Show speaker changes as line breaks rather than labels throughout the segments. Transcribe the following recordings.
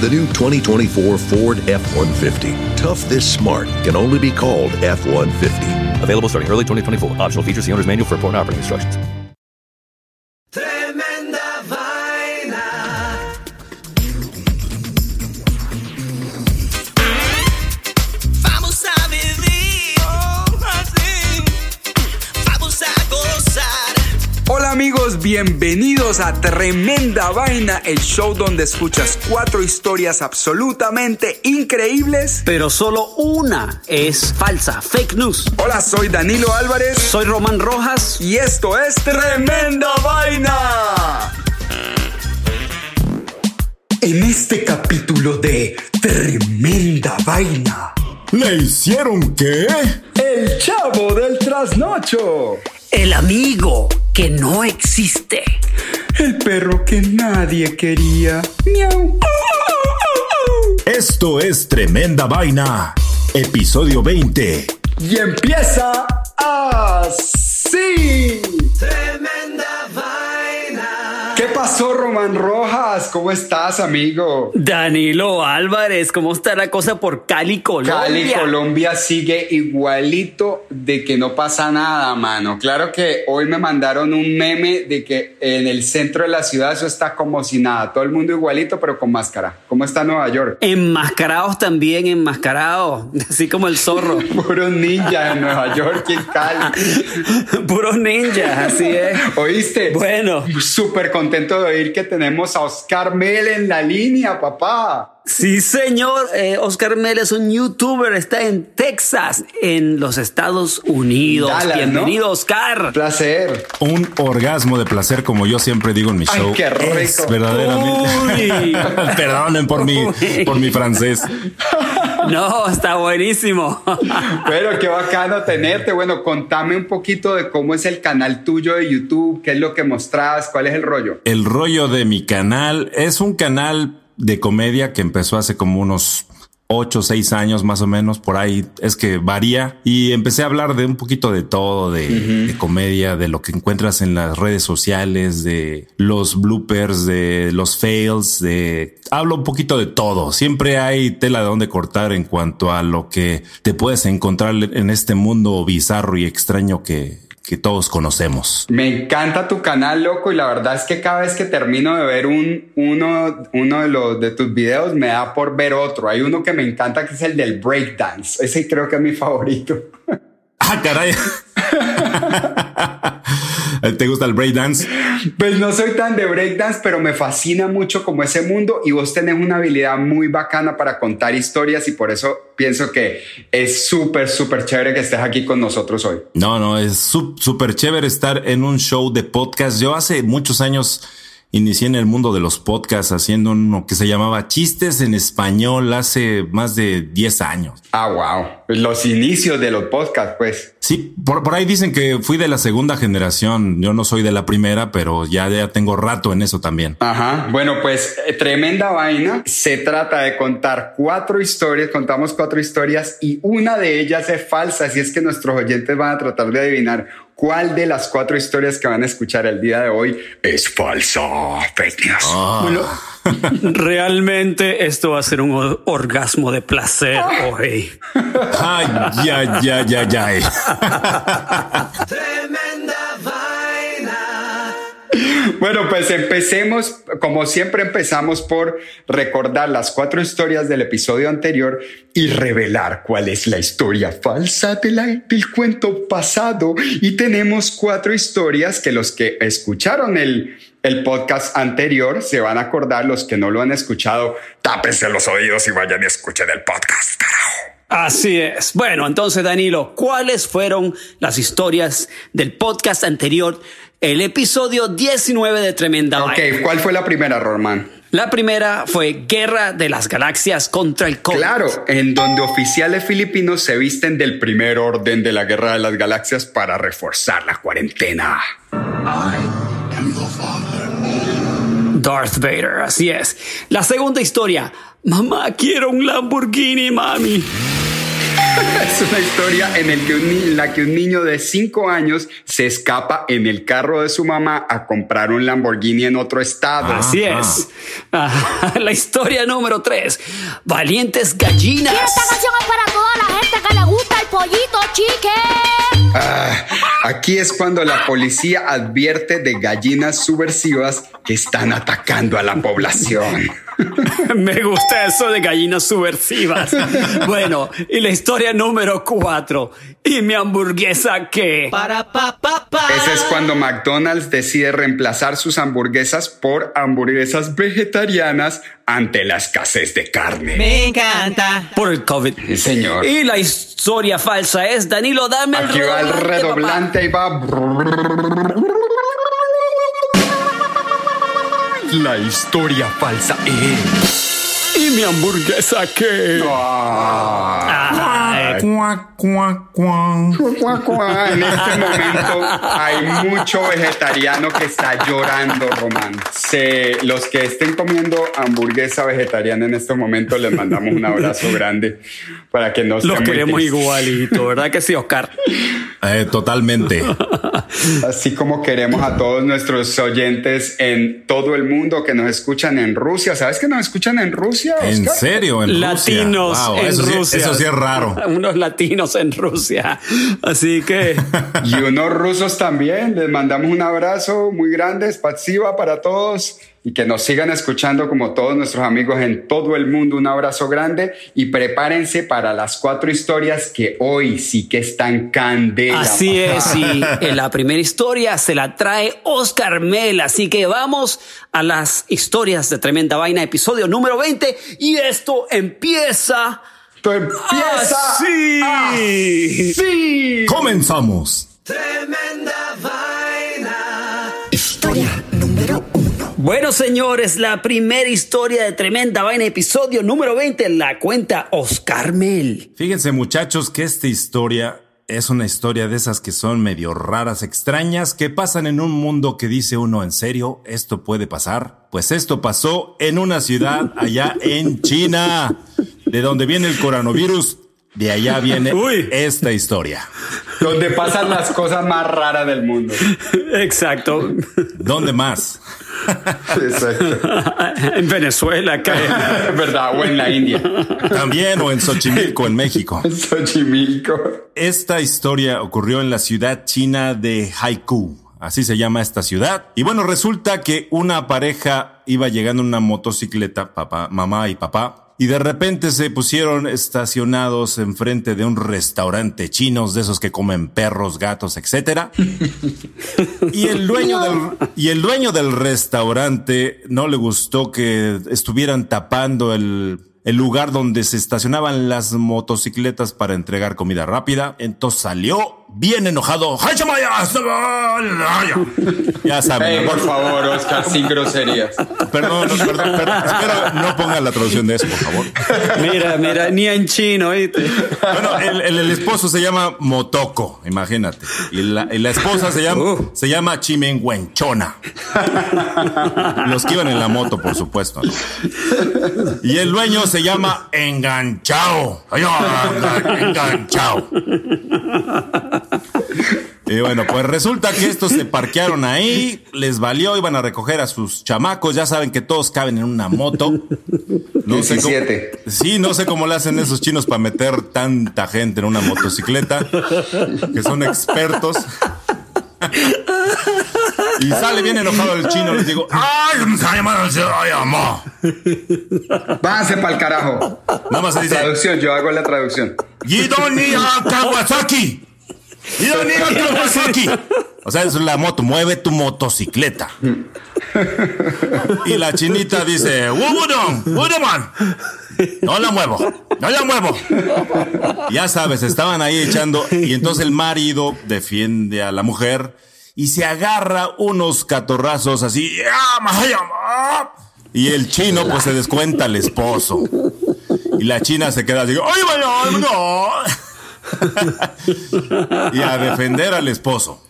The new 2024 Ford F 150. Tough this smart can only be called F 150.
Available starting early 2024. Optional features the owner's manual for important operating instructions.
Bienvenidos a Tremenda Vaina, el show donde escuchas cuatro historias absolutamente increíbles.
Pero solo una es falsa, fake news.
Hola, soy Danilo Álvarez
Soy Román Rojas.
y esto es Tremenda Vaina. En este capítulo de Tremenda Vaina,
¿Le hicieron qué?
el chavo del trasnocho,
El amigo que no existe.
el perro que nadie quería. Miau.
Esto es Tremenda Vaina. Episodio 20.
Y empieza así.
Tremenda vaina.
¿Qué pasó, Román ¿Cómo estás, amigo?
Danilo Álvarez, ¿cómo está la cosa por Cali, Colombia?
Cali, Colombia sigue igualito de que no pasa nada, mano. Claro que hoy me mandaron un meme de que en el centro de la ciudad eso está como si nada. Todo el mundo igualito, pero con máscara. ¿Cómo está Nueva York?
Enmascarados también, enmascarados. Así como el zorro.
Puros ninjas en Nueva York y en Cali.
Puros ninjas, así es.
¿Oíste?
Bueno,
Súper contento de oír que tenemos a Oscar Mel en la línea, papá.
sí señor, eh, Oscar Mel es un youtuber, está en Texas, en los Estados Unidos.
Dallas, ¿no?
Bienvenido, Oscar.
Placer.
Un orgasmo de placer, como yo siempre digo en mi
Ay,
show.
qué rico.
Es verdaderamente.
Uy.
Perdonen por mi, por mi francés.
No, está buenísimo.
Pero qué bacano tenerte. Bueno, contame un poquito de cómo es el canal tuyo de YouTube, qué es lo que mostrás, cuál es el rollo.
El rollo de mi canal es un canal de comedia que empezó hace como unos ocho o seis años más o menos, por ahí es que varía. Y empecé a hablar de un poquito de todo, de, de comedia, de lo que encuentras en las redes sociales, de los bloopers, de los fails, de... Hablo un poquito de todo. Siempre hay tela de donde cortar en cuanto a lo que te puedes encontrar en este mundo bizarro y extraño que, que todos conocemos.
Me encanta tu canal, loco, y la verdad es que cada vez que termino de ver un, uno, uno de, los, de tus videos, me da por ver otro. Hay uno que me encanta que es el del breakdance. Ese creo que es mi favorito.
Ah, caray. ¿Te gusta el breakdance?
Pues no soy tan de breakdance, pero me fascina mucho como ese mundo y vos tenés una habilidad muy bacana para contar historias y por eso pienso que es súper, súper chévere que estés aquí con nosotros hoy.
No, no, es súper chévere estar en un show de podcast. Yo hace muchos años inicié en el mundo de los podcasts haciendo uno que se llamaba Chistes en Español hace más de 10 años.
Ah, wow. Los inicios de los podcasts, pues.
Sí, por, por ahí dicen que fui de la segunda generación. Yo no soy de la primera, pero ya, ya tengo rato en eso también.
Ajá. Bueno, pues eh, tremenda vaina. Se trata de contar cuatro historias. Contamos cuatro historias y una de ellas es falsa. Así es que nuestros oyentes van a tratar de adivinar cuál de las cuatro historias que van a escuchar el día de hoy es falsa. Fake news.
Bueno, realmente esto va a ser un or- orgasmo de placer hoy.
Ay, ya, ya, ya, ya.
Tremenda vaina.
Bueno, pues empecemos, como siempre empezamos por recordar las cuatro historias del episodio anterior y revelar cuál es la historia falsa de la- del cuento pasado. Y tenemos cuatro historias que los que escucharon el, el podcast anterior se van a acordar, los que no lo han escuchado, tápense los oídos y vayan y escuchen el podcast.
Así es. Bueno, entonces, Danilo, ¿cuáles fueron las historias del podcast anterior? El episodio 19 de Tremenda
Ok. ¿cuál fue la primera, Román?
La primera fue Guerra de las Galaxias contra el COVID.
Claro, en donde oficiales filipinos se visten del primer orden de la Guerra de las Galaxias para reforzar la cuarentena.
Darth Vader, así es. La segunda historia. Mamá, quiero un Lamborghini, mami.
Es una historia en, el que un ni- en la que un niño de 5 años se escapa en el carro de su mamá a comprar un Lamborghini en otro estado.
Así
Ajá.
es. Ah, La historia número tres. Valientes gallinas.
Y esta canción es para toda la gente que le gusta el pollito chique.
Ah, aquí es cuando la policía advierte de gallinas subversivas que están atacando a la población.
Me gusta eso de gallinas subversivas. Bueno, y la historia número cuatro. ¿Y mi hamburguesa qué?
Para pa pa pa.
Ese es cuando McDonald's decide reemplazar sus hamburguesas por hamburguesas vegetarianas ante la escasez de carne.
Me encanta.
Por el COVID.
Sí, señor.
Y la historia falsa es, Danilo, dame el
Aquí va el
redoblante,
ahí va. La historia falsa es.
¿Y mi hamburguesa qué?
Ah.
Ay,
Cuac, cuac, cuac.
Cuá, cuá. En este momento hay mucho vegetariano que está llorando, Román. Se, los que estén comiendo hamburguesa vegetariana en este momento les mandamos un abrazo grande para que no
Los queremos igualito, ¿verdad que sí, Oscar?
Eh, totalmente.
Así como queremos a todos nuestros oyentes en todo el mundo que nos escuchan en Rusia. ¿Sabes que nos escuchan en Rusia?
¿En
Oscar?
serio? ¿En
latinos
Rusia? Wow,
en
eso, sí-
Rusia.
eso sí es raro.
Unos latinos en Rusia. Así que
Y unos rusos también. Les mandamos un abrazo muy grande, spasiba para todos y que nos sigan escuchando como todos nuestros amigos en todo el mundo. Un abrazo grande y prepárense para las cuatro historias que hoy sí que están candela.
así es. Y en la primera historia se la trae Oscar Mel. Así que vamos a las historias de Tremenda Vaina, episodio número 20. Y esto empieza.
Esto empieza
así.
así.
Comenzamos.
Tremenda vaina.
Bueno, señores, la primera historia de Tremenda Vaina, episodio número 20, la cuenta Oscar Mel.
Fíjense muchachos que esta historia es una historia de esas que son medio raras, extrañas, que pasan en un mundo que dice uno, ¿en serio? ¿Esto puede pasar? Pues esto pasó en una ciudad allá en China, de donde viene el coronavirus. De allá viene
Uy.
esta historia.
Donde pasan las cosas más raras del mundo.
Exacto.
¿Dónde más?
Exacto.
en Venezuela,
¿Verdad? O en la India.
También o en Xochimilco, en México.
Xochimilco.
Esta historia ocurrió en la ciudad china de Haikou. Así se llama esta ciudad. Y bueno, resulta que una pareja iba llegando en una motocicleta, papá, mamá y papá, y de repente se pusieron estacionados enfrente de un restaurante chinos de esos que comen perros, gatos, etcétera. Y el dueño del, y el dueño del restaurante no le gustó que estuvieran tapando el, el lugar donde se estacionaban las motocicletas para entregar comida rápida. Entonces salió bien enojado. Ya saben.
Ey,
¿no?
por favor, Oscar, sin groserías.
Perdón, no, perdón, perdón. Espero no pongan la traducción de eso, por favor.
Mira, mira, ni en chino, ¿viste?
Bueno, el, el- el esposo se llama Motoko, imagínate. Y la, y la esposa se llama,
Uh.
se llama Chimenguenchona. Los que iban en la moto, por supuesto. ¿no? Y el dueño se llama Enganchao. Ay, Enganchao. Y bueno, pues resulta que estos se parquearon ahí, les valió, iban a recoger a sus chamacos, ya saben que todos caben en una moto. No sé cómo-
17.
sí, no sé cómo le hacen esos chinos para meter tanta gente en una motocicleta, que son expertos. Y sale bien enojado el chino. Les digo, ¡ay!
Váyanse para el carajo.
Nada más se dice,
Traducción, yo hago la traducción.
¡Yidoni a Kawasaki! ¡Yidoni a Kawasaki! O sea, es la moto, mueve tu motocicleta. Y la chinita dice, ¡Wubudon! ¡Wuduman! No la muevo, no la muevo. Ya sabes, estaban ahí echando y entonces el marido defiende a la mujer y se agarra unos catorrazos así. Y el chino pues se descuenta al esposo. Y la china se queda así, ¡ay, vaya, no! y a defender al esposo.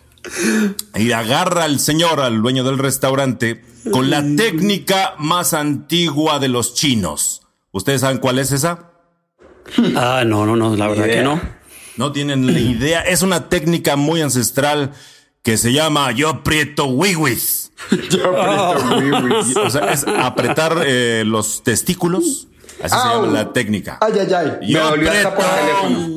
Y agarra al señor, al dueño del restaurante, con la técnica más antigua de los chinos. ¿Ustedes saben cuál es esa?
Ah, no, no, no, la verdad
idea.
que no.
No tienen ni idea. Es una técnica muy ancestral que se llama yo prieto wiwis.
Yo aprieto wiwis.
O sea, es apretar eh, los testículos. Así se llama la técnica.
Ay, ay, ay. Me
Yo
dolió hasta por teléfono.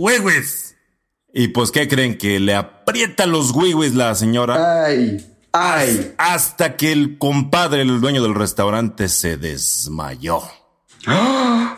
Y pues, ¿qué creen? Que le aprieta los wiwis la señora
Ay, ay.
hasta que el compadre, el dueño del restaurante, se desmayó.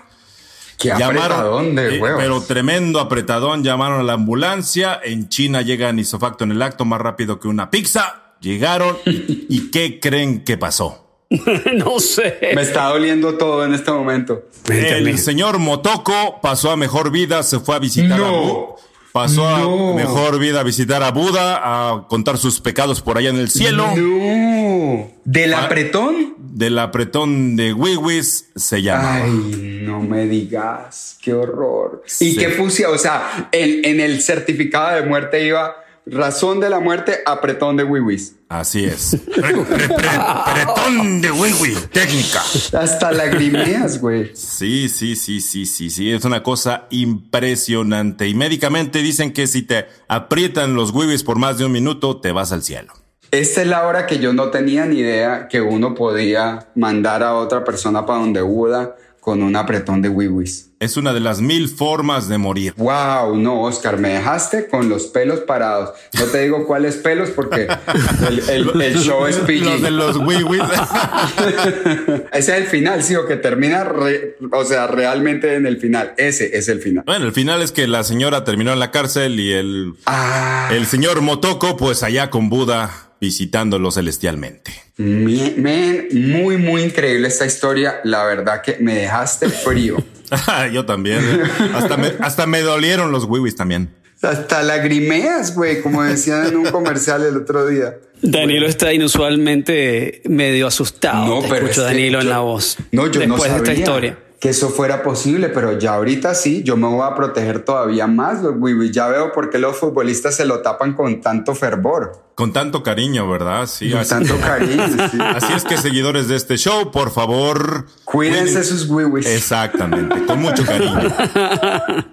Qué apretadón de
eh,
huevos.
pero tremendo apretadón, llamaron a la ambulancia. En China llegan isofacto en el acto más rápido que una pizza. Llegaron y, ¿y ¿qué creen que pasó?
no sé.
Me está doliendo todo en este momento.
El señor Motoko pasó a mejor vida, se fue a visitar a
No.
Bu- Pasó
No.
a mejor vida a visitar a Buda, a contar sus pecados por allá en el cielo.
No. ¿Del
Ah.
apretón?
Del apretón de Wiwis se llama.
Ay, no me digas. Qué horror. ¿Y
Sí.
qué pusieron? O sea, en, en el certificado de muerte iba razón de la muerte, apretón de wiwis.
Así es. Pre- pre- pre- Apretón de Wiwi, técnica.
Hasta lagrimeas, güey.
Sí, sí, sí, sí, sí, sí. Es una cosa impresionante. Y médicamente dicen que si te aprietan los wiwis por más de un minuto, te vas al cielo.
Esta es la hora que yo no tenía ni idea que uno podía mandar a otra persona para donde Buda con un apretón de wiwis.
Es una de las mil formas de morir.
Wow, no, Oscar, me dejaste con los pelos parados. No te digo cuáles pelos porque el, el- el show es PG.
Los de los wiwis.
Ese es el final, sí, o que termina, re- o sea, realmente en el final. Ese es el final.
bueno, el final es que la señora terminó en la cárcel y el,
Ah,
el señor Motoko, pues allá con Buda, visitándolo celestialmente.
men, muy, muy increíble esta historia. La verdad que me dejaste frío.
Yo también. ¿eh? Hasta me, hasta me dolieron los wiwis también.
Hasta lagrimeas, güey, como decían en un comercial el otro día.
Danilo está inusualmente medio asustado. Te escucho
es que
Danilo en la voz.
No, yo no
Después
sabía
de esta historia.
Que eso fuera posible, pero ya ahorita sí, yo me voy a proteger todavía más los wiwis. Ya veo por qué los futbolistas se lo tapan con tanto fervor,
Con tanto cariño, ¿verdad? Sí,
con
así,
tanto cariño. sí.
así es que seguidores de este show, por favor.
Cuídense
cuiden-
sus wiwis.
Exactamente, con mucho cariño.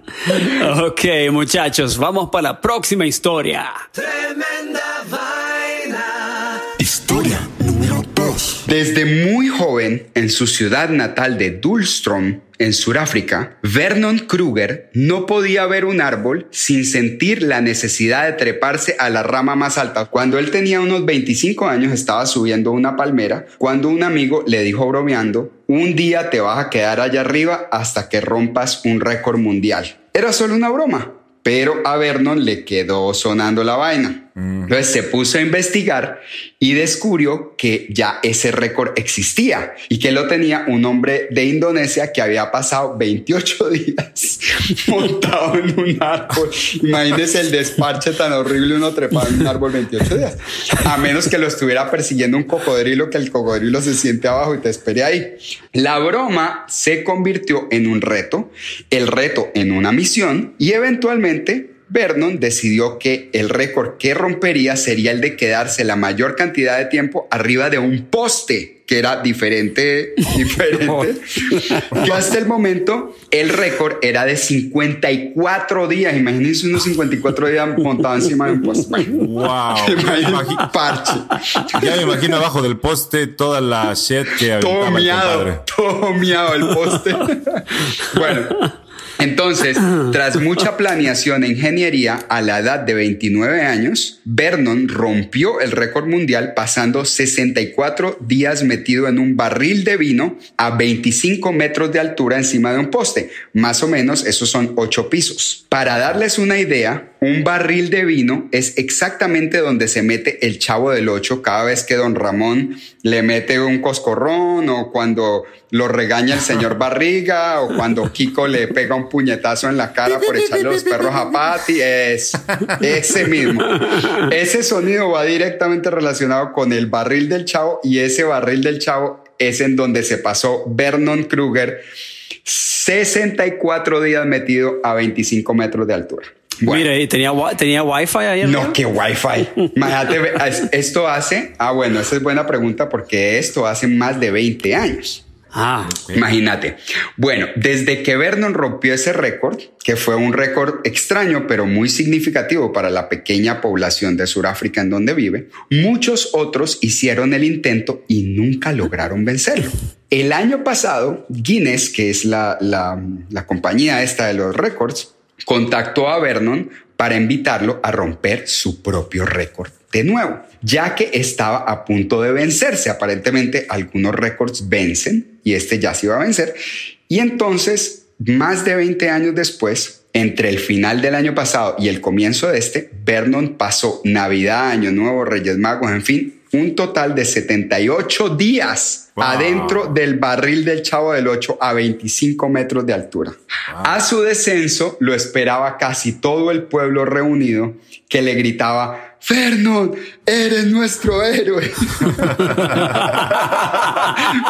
Ok, muchachos, vamos para la próxima historia.
Tremenda vaina.
Historia número 2.
Desde muy joven, en su ciudad natal de Dulstrom, en Sudáfrica, Vernon Kruger no podía ver un árbol sin sentir la necesidad de treparse a la rama más alta. Cuando él tenía unos 25 años estaba subiendo una palmera cuando un amigo le dijo bromeando, un día te vas a quedar allá arriba hasta que rompas un récord mundial. Era solo una broma, pero a Vernon le quedó sonando la vaina. Entonces se puso a investigar y descubrió que ya ese récord existía y que lo tenía un hombre de Indonesia que había pasado 28 días montado en un árbol. Imagínese el desparche tan horrible uno trepado en un árbol 28 días. A menos que lo estuviera persiguiendo un cocodrilo, que el cocodrilo se siente abajo y te espere ahí. La broma se convirtió en un reto, el reto en una misión y eventualmente Vernon decidió que el récord que rompería sería el de quedarse la mayor cantidad de tiempo arriba de un poste, que era diferente, diferente. que hasta el momento el récord era de 54 días. Imagínense unos 54 días montado encima de un poste.
Wow.
imagínense parche.
Ya me imagino abajo del poste toda la shit que
Todo
el compadre.
miado, todo miado el poste. bueno, Entonces, tras mucha planeación e ingeniería, a la edad de 29 años, Vernon rompió el récord mundial pasando 64 días metido en un barril de vino a 25 metros de altura encima de un poste. Más o menos, esos son 8 pisos. Para darles una idea, un barril de vino es exactamente donde se mete el chavo del 8 cada vez que don Ramón le mete un coscorrón o cuando lo regaña el señor Barriga o cuando Kiko le pega un puñetazo en la cara por echarle los perros a Patty. Es ese mismo. Ese sonido va directamente relacionado con el barril del chavo y ese barril del chavo es en donde se pasó Vernon Kruger 64 días metido a 25 metros de altura.
Bueno. Mira, ¿y tenía, tenía wifi ayer?
No, que wifi. Imagínate, esto hace, ah, bueno, esa es buena pregunta porque esto hace más de 20 años.
Ah,
imagínate. Bueno, desde que Vernon rompió ese récord, que fue un récord extraño pero muy significativo para la pequeña población de Sudáfrica en donde vive, muchos otros hicieron el intento y nunca lograron vencerlo. El año pasado, Guinness, que es la, la, la compañía esta de los récords, contactó a Vernon para invitarlo a romper su propio récord de nuevo, ya que estaba a punto de vencerse. Aparentemente algunos récords vencen y este ya se iba a vencer. Y entonces, más de 20 años después, entre el final del año pasado y el comienzo de este, Vernon pasó Navidad, Año Nuevo, Reyes Magos, en fin, un total de 78 días adentro del barril del Chavo del 8 a 25 metros de altura. A su descenso lo esperaba casi todo el pueblo reunido que le gritaba Vernon, eres nuestro héroe.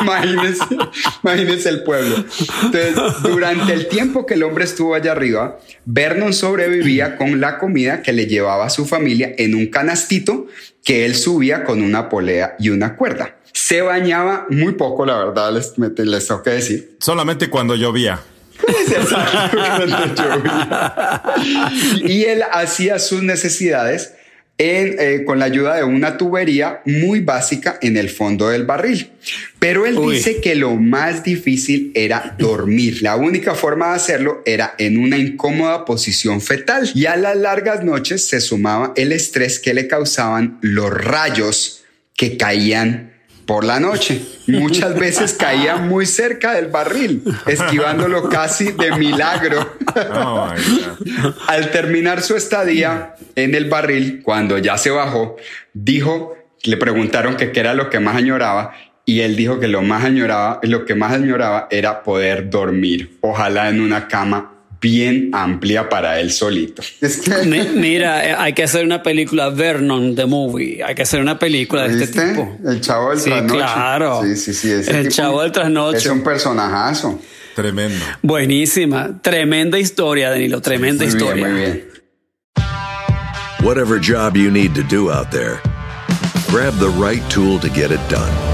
imagínense, imagínense el pueblo. Entonces, durante el tiempo que el hombre estuvo allá arriba, Vernon sobrevivía con la comida que le llevaba a su familia en un canastito que él subía con una polea y una cuerda. Se bañaba muy poco, la verdad, les, les tengo que decir.
Solamente cuando llovía.
y él hacía sus necesidades eh, con la ayuda de una tubería muy básica en el fondo del barril. Pero él dice que lo más difícil era dormir. La única forma de hacerlo era en una incómoda posición fetal. Y a las largas noches se sumaba el estrés que le causaban los rayos que caían por la noche. Muchas veces caía muy cerca del barril, esquivándolo casi de milagro. Oh, Al terminar su estadía en el barril, cuando ya se bajó, dijo, le preguntaron que qué era lo que más añoraba y él dijo que lo más añoraba, lo que más añoraba era poder dormir, ojalá en una cama bien amplia para él solito.
Mira, eh, hay que hacer una película Vernon the Movie. Hay que hacer una película de este tipo.
El chavo del
sí,
trasnocho.
Claro.
Sí, sí, sí.
el chavo del trasnocho.
Es un personajazo.
Tremendo.
Buenísima. Tremenda historia, Danilo. Tremenda
muy
historia.
Bien, muy bien.
Whatever job you need to do out there, grab the right tool to get it done.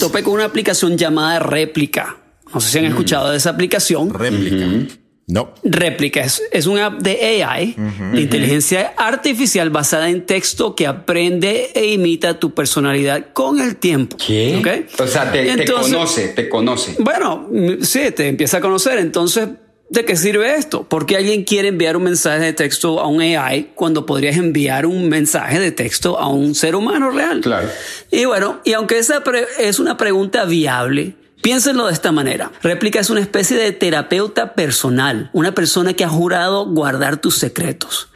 Topé con una aplicación llamada Réplica. No sé si han escuchado de esa aplicación.
Réplica. No.
Réplica es, es una app de AI, de inteligencia artificial basada en texto que aprende e imita tu personalidad con el tiempo.
¿Qué?
¿Okay?
O sea, te, te
Entonces-
conoce, te conoce.
Bueno, sí, te empieza a conocer. Entonces, ¿de qué sirve esto? Porque alguien quiere enviar un mensaje de texto a un AI cuando podrías enviar un mensaje de texto a un ser humano real.
Claro.
Y bueno, y aunque esa es una pregunta viable, piénsenlo de esta manera. Réplica es una especie de terapeuta personal, una persona que ha jurado guardar tus secretos.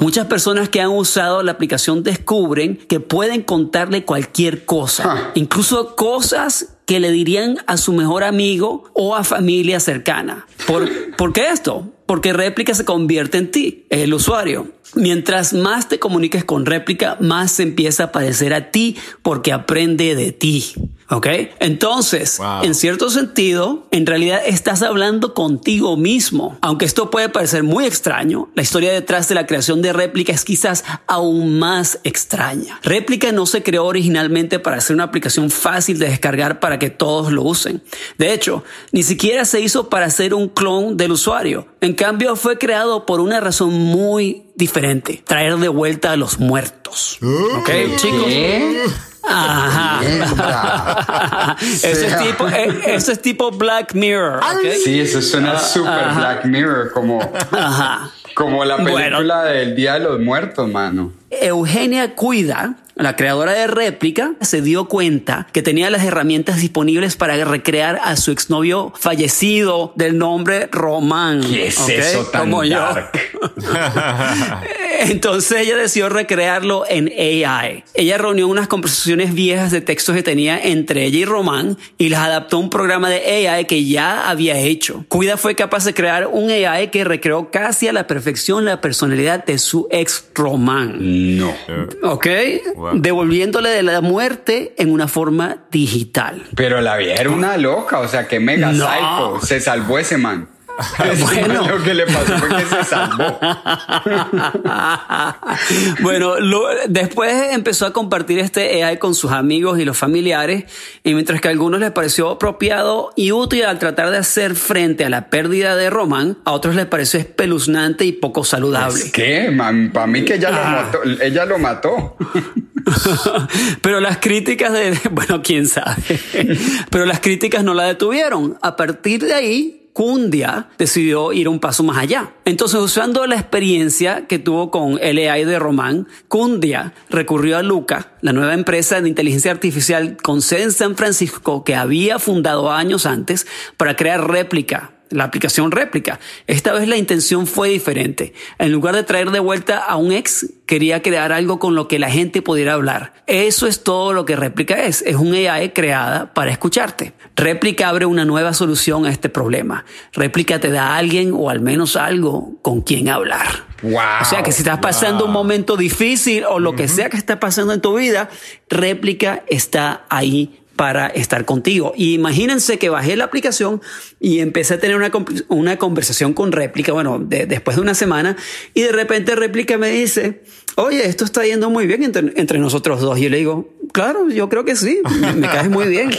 Muchas personas que han usado la aplicación descubren que pueden contarle cualquier cosa, incluso cosas que le dirían a su mejor amigo o a familia cercana. ¿Por, ¿por qué esto? Porque réplica se convierte en ti, el usuario. Mientras más te comuniques con réplica, más se empieza a parecer a ti porque aprende de ti. ¿Ok? Entonces,
Wow.
en cierto sentido, en realidad estás hablando contigo mismo. Aunque esto puede parecer muy extraño, la historia detrás de la creación de réplica es quizás aún más extraña. Réplica no se creó originalmente para ser una aplicación fácil de descargar para que todos lo usen. De hecho, ni siquiera se hizo para ser un clon del usuario. En cambio, fue creado por una razón muy diferente. Traer de vuelta a los muertos. ¿Ok, chicos?
¿Qué?
Ajá.
Mierda.
Eso es tipo, eh, eso es tipo Black Mirror.
Sí, eso suena súper Black Mirror, como,
Ajá.
como la
Bueno.
película del Día de los Muertos, mano.
Eugenia Cuida, la creadora de réplica, se dio cuenta que tenía las herramientas disponibles para recrear a su exnovio fallecido del nombre Román.
¿Qué es eso tan
Como yo.
dark?
Entonces ella decidió recrearlo en AI. Ella reunió unas conversaciones viejas de textos que tenía entre ella y Román y las adaptó a un programa de AI que ya había hecho. Cuida fue capaz de crear un AI que recreó casi a la perfección la personalidad de su ex Román.
No.
¿Ok?
Wow.
Devolviéndole de la muerte en una forma digital.
Pero la vieja era una loca, o sea, que mega
No.
psycho. Se salvó ese man.
Bueno.
lo que le pasó fue que se salvó.
bueno, lo- después empezó a compartir este AI con sus amigos y los familiares, y mientras que a algunos les pareció apropiado y útil al tratar de hacer frente a la pérdida de Román, a otros les pareció espeluznante y poco saludable.
Es que, para mí que ella lo
Ah.
mató. Ella lo mató.
Pero las críticas de, bueno, quién sabe, pero las críticas no la detuvieron. A partir de ahí, Cundia decidió ir un paso más allá. Entonces, usando la experiencia que tuvo con el AI de Román, Cundia recurrió a Luca, la nueva empresa de inteligencia artificial con sede en San Francisco que había fundado años antes para crear réplica la aplicación réplica. Esta vez la intención fue diferente. En lugar de traer de vuelta a un ex, quería crear algo con lo que la gente pudiera hablar. Eso es todo lo que réplica es. Es un AI creada para escucharte. Réplica abre una nueva solución a este problema. Réplica te da a alguien o al menos algo con quien hablar.
Wow.
O sea que si estás pasando un momento difícil o lo que sea que está pasando en tu vida, réplica está ahí para estar contigo. Y imagínense que bajé la aplicación y empecé a tener una, una conversación con réplica, bueno, de- después de una semana, y de repente réplica me dice, oye, esto está yendo muy bien entre, entre nosotros dos. Y yo le digo, claro, yo creo que sí, me, me caes muy bien.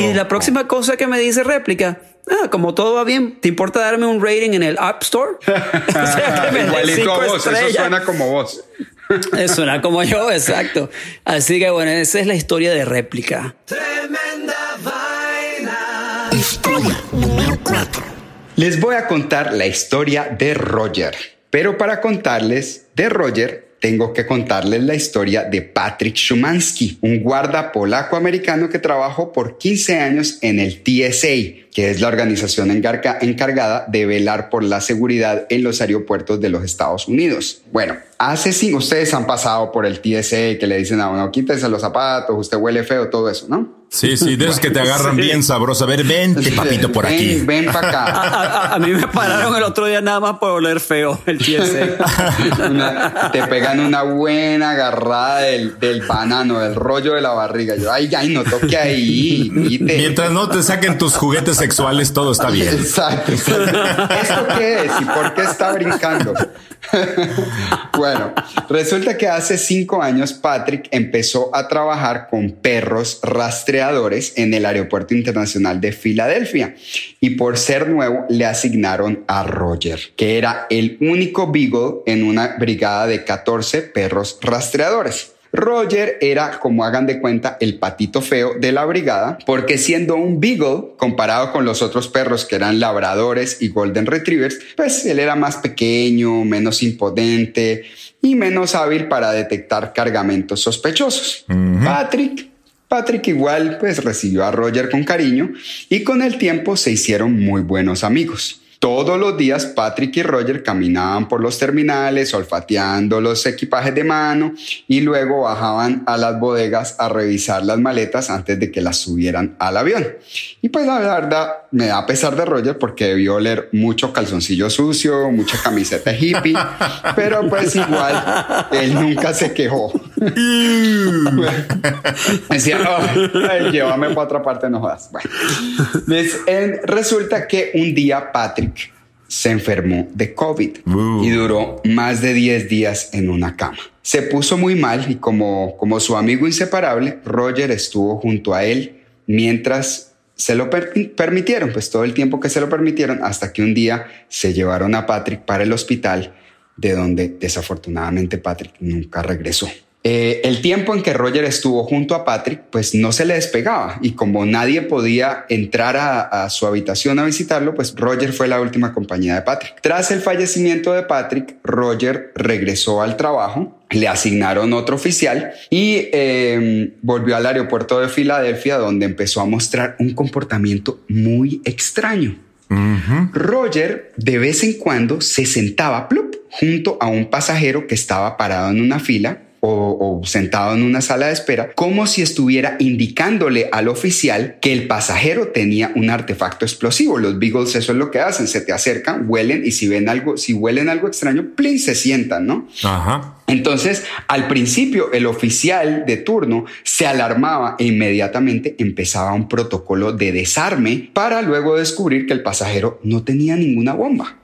Y la próxima cosa que me dice réplica, ah, como todo va bien, ¿te importa darme un rating en el App Store? O sea, que me
Igualito a vos, eso suena como vos.
Suena como yo, exacto. Así que bueno, esa es la historia de réplica.
Tremenda vaina.
Historia número 4.
Les voy a contar la historia de Roger. Pero para contarles de Roger, tengo que contarles la historia de Patrick Szumanski, un guarda polaco-americano que trabajó por 15 años en el TSA, que es la organización encarga- encargada de velar por la seguridad en los aeropuertos de los Estados Unidos. Bueno, hace cinco, ustedes han pasado por el TSA que le dicen a uno, quítese los zapatos, usted huele feo, todo eso, ¿no?
Sí, sí, de esos que te agarran
Sí.
bien sabroso. A ver, vente, papito, por
Ven,
aquí.
Ven para acá.
A, a- a mí me pararon el otro día nada más por oler feo el TSA.
Una- te pegan una buena agarrada del, del banano, del rollo de la barriga. Yo, ay, ay, no toque ahí. quite".
Mientras no te saquen tus juguetes sexuales, todo está bien.
Exacto, exacto. ¿Esto qué es y por qué está brincando? bueno, resulta que hace cinco años Patrick empezó a trabajar con perros rastreadores en el Aeropuerto Internacional de Filadelfia y por ser nuevo le asignaron a Roger, que era el único Beagle en una brigada de 14 perros rastreadores. Roger era, como hagan de cuenta, el patito feo de la brigada, porque siendo un beagle, comparado con los otros perros que eran labradores y golden retrievers, pues él era más pequeño, menos imponente y menos hábil para detectar cargamentos sospechosos. Patrick Patrick igual pues recibió a Roger con cariño y con el tiempo se hicieron muy buenos amigos. Todos los días Patrick y Roger caminaban por los terminales, olfateando los equipajes de mano y luego bajaban a las bodegas a revisar las maletas antes de que las subieran al avión. Y pues la verdad me da pesar de Roger porque debió oler mucho calzoncillo sucio, mucha camiseta hippie, pero pues igual él nunca se quejó. Decía, oh, llévame para otra parte, no jodas. Bueno, resulta que un día Patrick se enfermó de COVID y duró más de 10 días en una cama. Se puso muy mal y como, como su amigo inseparable, Roger estuvo junto a él mientras se lo permitieron, pues todo el tiempo que se lo permitieron, hasta que un día se llevaron a Patrick para el hospital, de donde desafortunadamente Patrick nunca regresó. Eh, el tiempo en que Roger estuvo junto a Patrick, pues no se le despegaba y como nadie podía entrar a, su habitación a visitarlo, pues Roger fue la última compañía de Patrick. Tras el fallecimiento de Patrick, Roger regresó al trabajo, le asignaron otro oficial y em, volvió al aeropuerto de Filadelfia donde empezó a mostrar un comportamiento muy extraño. Roger de vez en cuando se sentaba junto a un pasajero que estaba parado en una fila o, sentado en una sala de espera, como si estuviera indicándole al oficial que el pasajero tenía un artefacto explosivo. Los Beagles eso es lo que hacen, se te acercan, huelen y si ven algo, si huelen algo extraño, plin, se sientan, ¿no? Ajá. Entonces, al principio, el oficial de turno se alarmaba e inmediatamente empezaba un protocolo de desarme para luego descubrir que el pasajero no tenía ninguna bomba.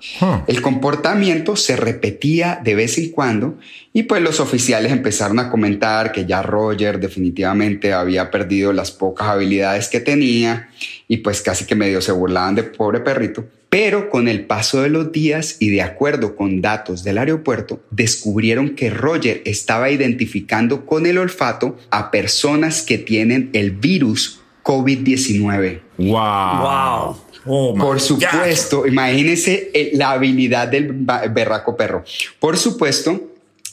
El comportamiento se repetía de vez en cuando y pues los oficiales empezaron a comentar que ya Roger definitivamente había perdido las pocas habilidades que tenía y pues casi que medio se burlaban de pobre perrito. Pero con el paso de los días y de acuerdo con datos del aeropuerto, descubrieron que Roger estaba identificando con el olfato a personas que tienen el virus COVID-19.
¡Wow!
wow. Por supuesto, imagínense eh, la habilidad del berraco perro. Por supuesto,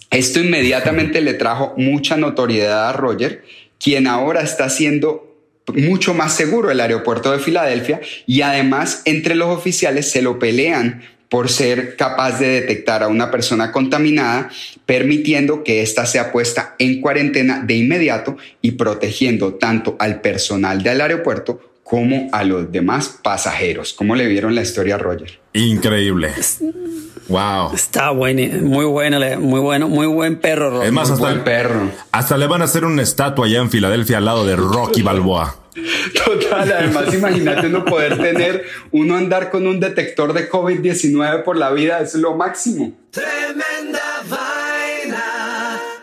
esto inmediatamente le trajo mucha notoriedad a Roger, quien ahora está siendo mucho más seguro el aeropuerto de Filadelfia y además entre los oficiales se lo pelean por ser capaz de detectar a una persona contaminada, permitiendo que ésta sea puesta en cuarentena de inmediato y protegiendo tanto al personal del aeropuerto como a los demás pasajeros. ¿Cómo le vieron la historia a Roger?
Increíble. Wow.
Está bueno, muy bueno, muy bueno, muy buen perro.
Es más,
hasta,
el perro. hasta le van a hacer una estatua allá en Filadelfia al lado de Rocky Balboa.
Total, además imagínate uno poder tener, uno andar con un detector de COVID-19 por la vida, es lo máximo. Tremenda.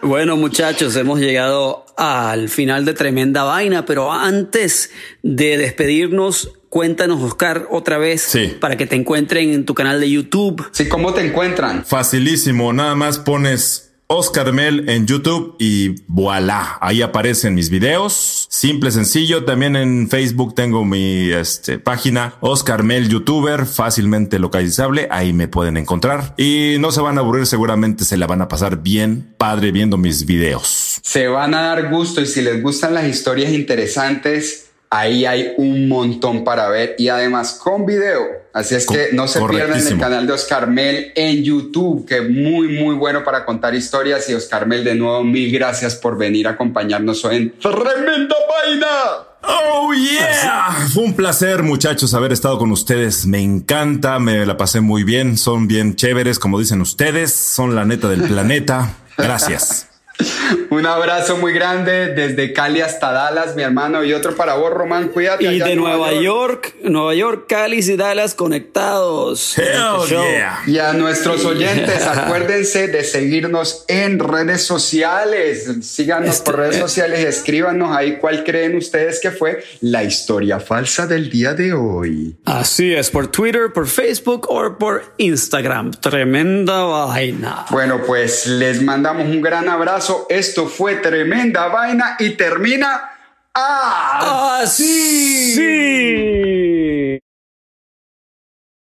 Bueno muchachos, hemos llegado al final de Tremenda Vaina, pero antes de despedirnos, Cuéntanos, Oscar, otra vez para que te encuentren en tu canal de YouTube.
Sí, ¿cómo te encuentran?
Facilísimo, nada más pones Oscar Mel en YouTube y voilà, ahí aparecen mis videos. Simple, sencillo. También en Facebook tengo mi este, página Oscar Mel YouTuber, fácilmente localizable. Ahí me pueden encontrar y no se van a aburrir, seguramente se la van a pasar bien padre viendo mis videos.
Se van a dar gusto y si les gustan las historias interesantes, Ahí hay un montón para ver y además con video. Así es que no se pierdan el canal de Oscar Mel en YouTube, que es muy, muy bueno para contar historias. Y Oscar Mel, de nuevo, mil gracias por venir a acompañarnos hoy en Tremenda Vaina.
Oh, yeah. Fue un placer, muchachos, haber estado con ustedes. Me encanta, me la pasé muy bien. Son bien chéveres, como dicen ustedes. Son la neta del planeta. Gracias.
Un abrazo muy grande desde Cali hasta Dallas, mi hermano, y otro para vos, Román, cuídate.
Y de Nueva, York. Nueva York, Cali y Dallas conectados.
Este y a nuestros oyentes, acuérdense de seguirnos en redes sociales. Síganos este, por redes sociales y escríbanos ahí cuál creen ustedes que fue la historia falsa del día de hoy.
Así es, por Twitter, por Facebook o por Instagram. Tremenda vaina.
Bueno, pues les mandamos un gran abrazo esto fue tremenda vaina y termina así.
Sí.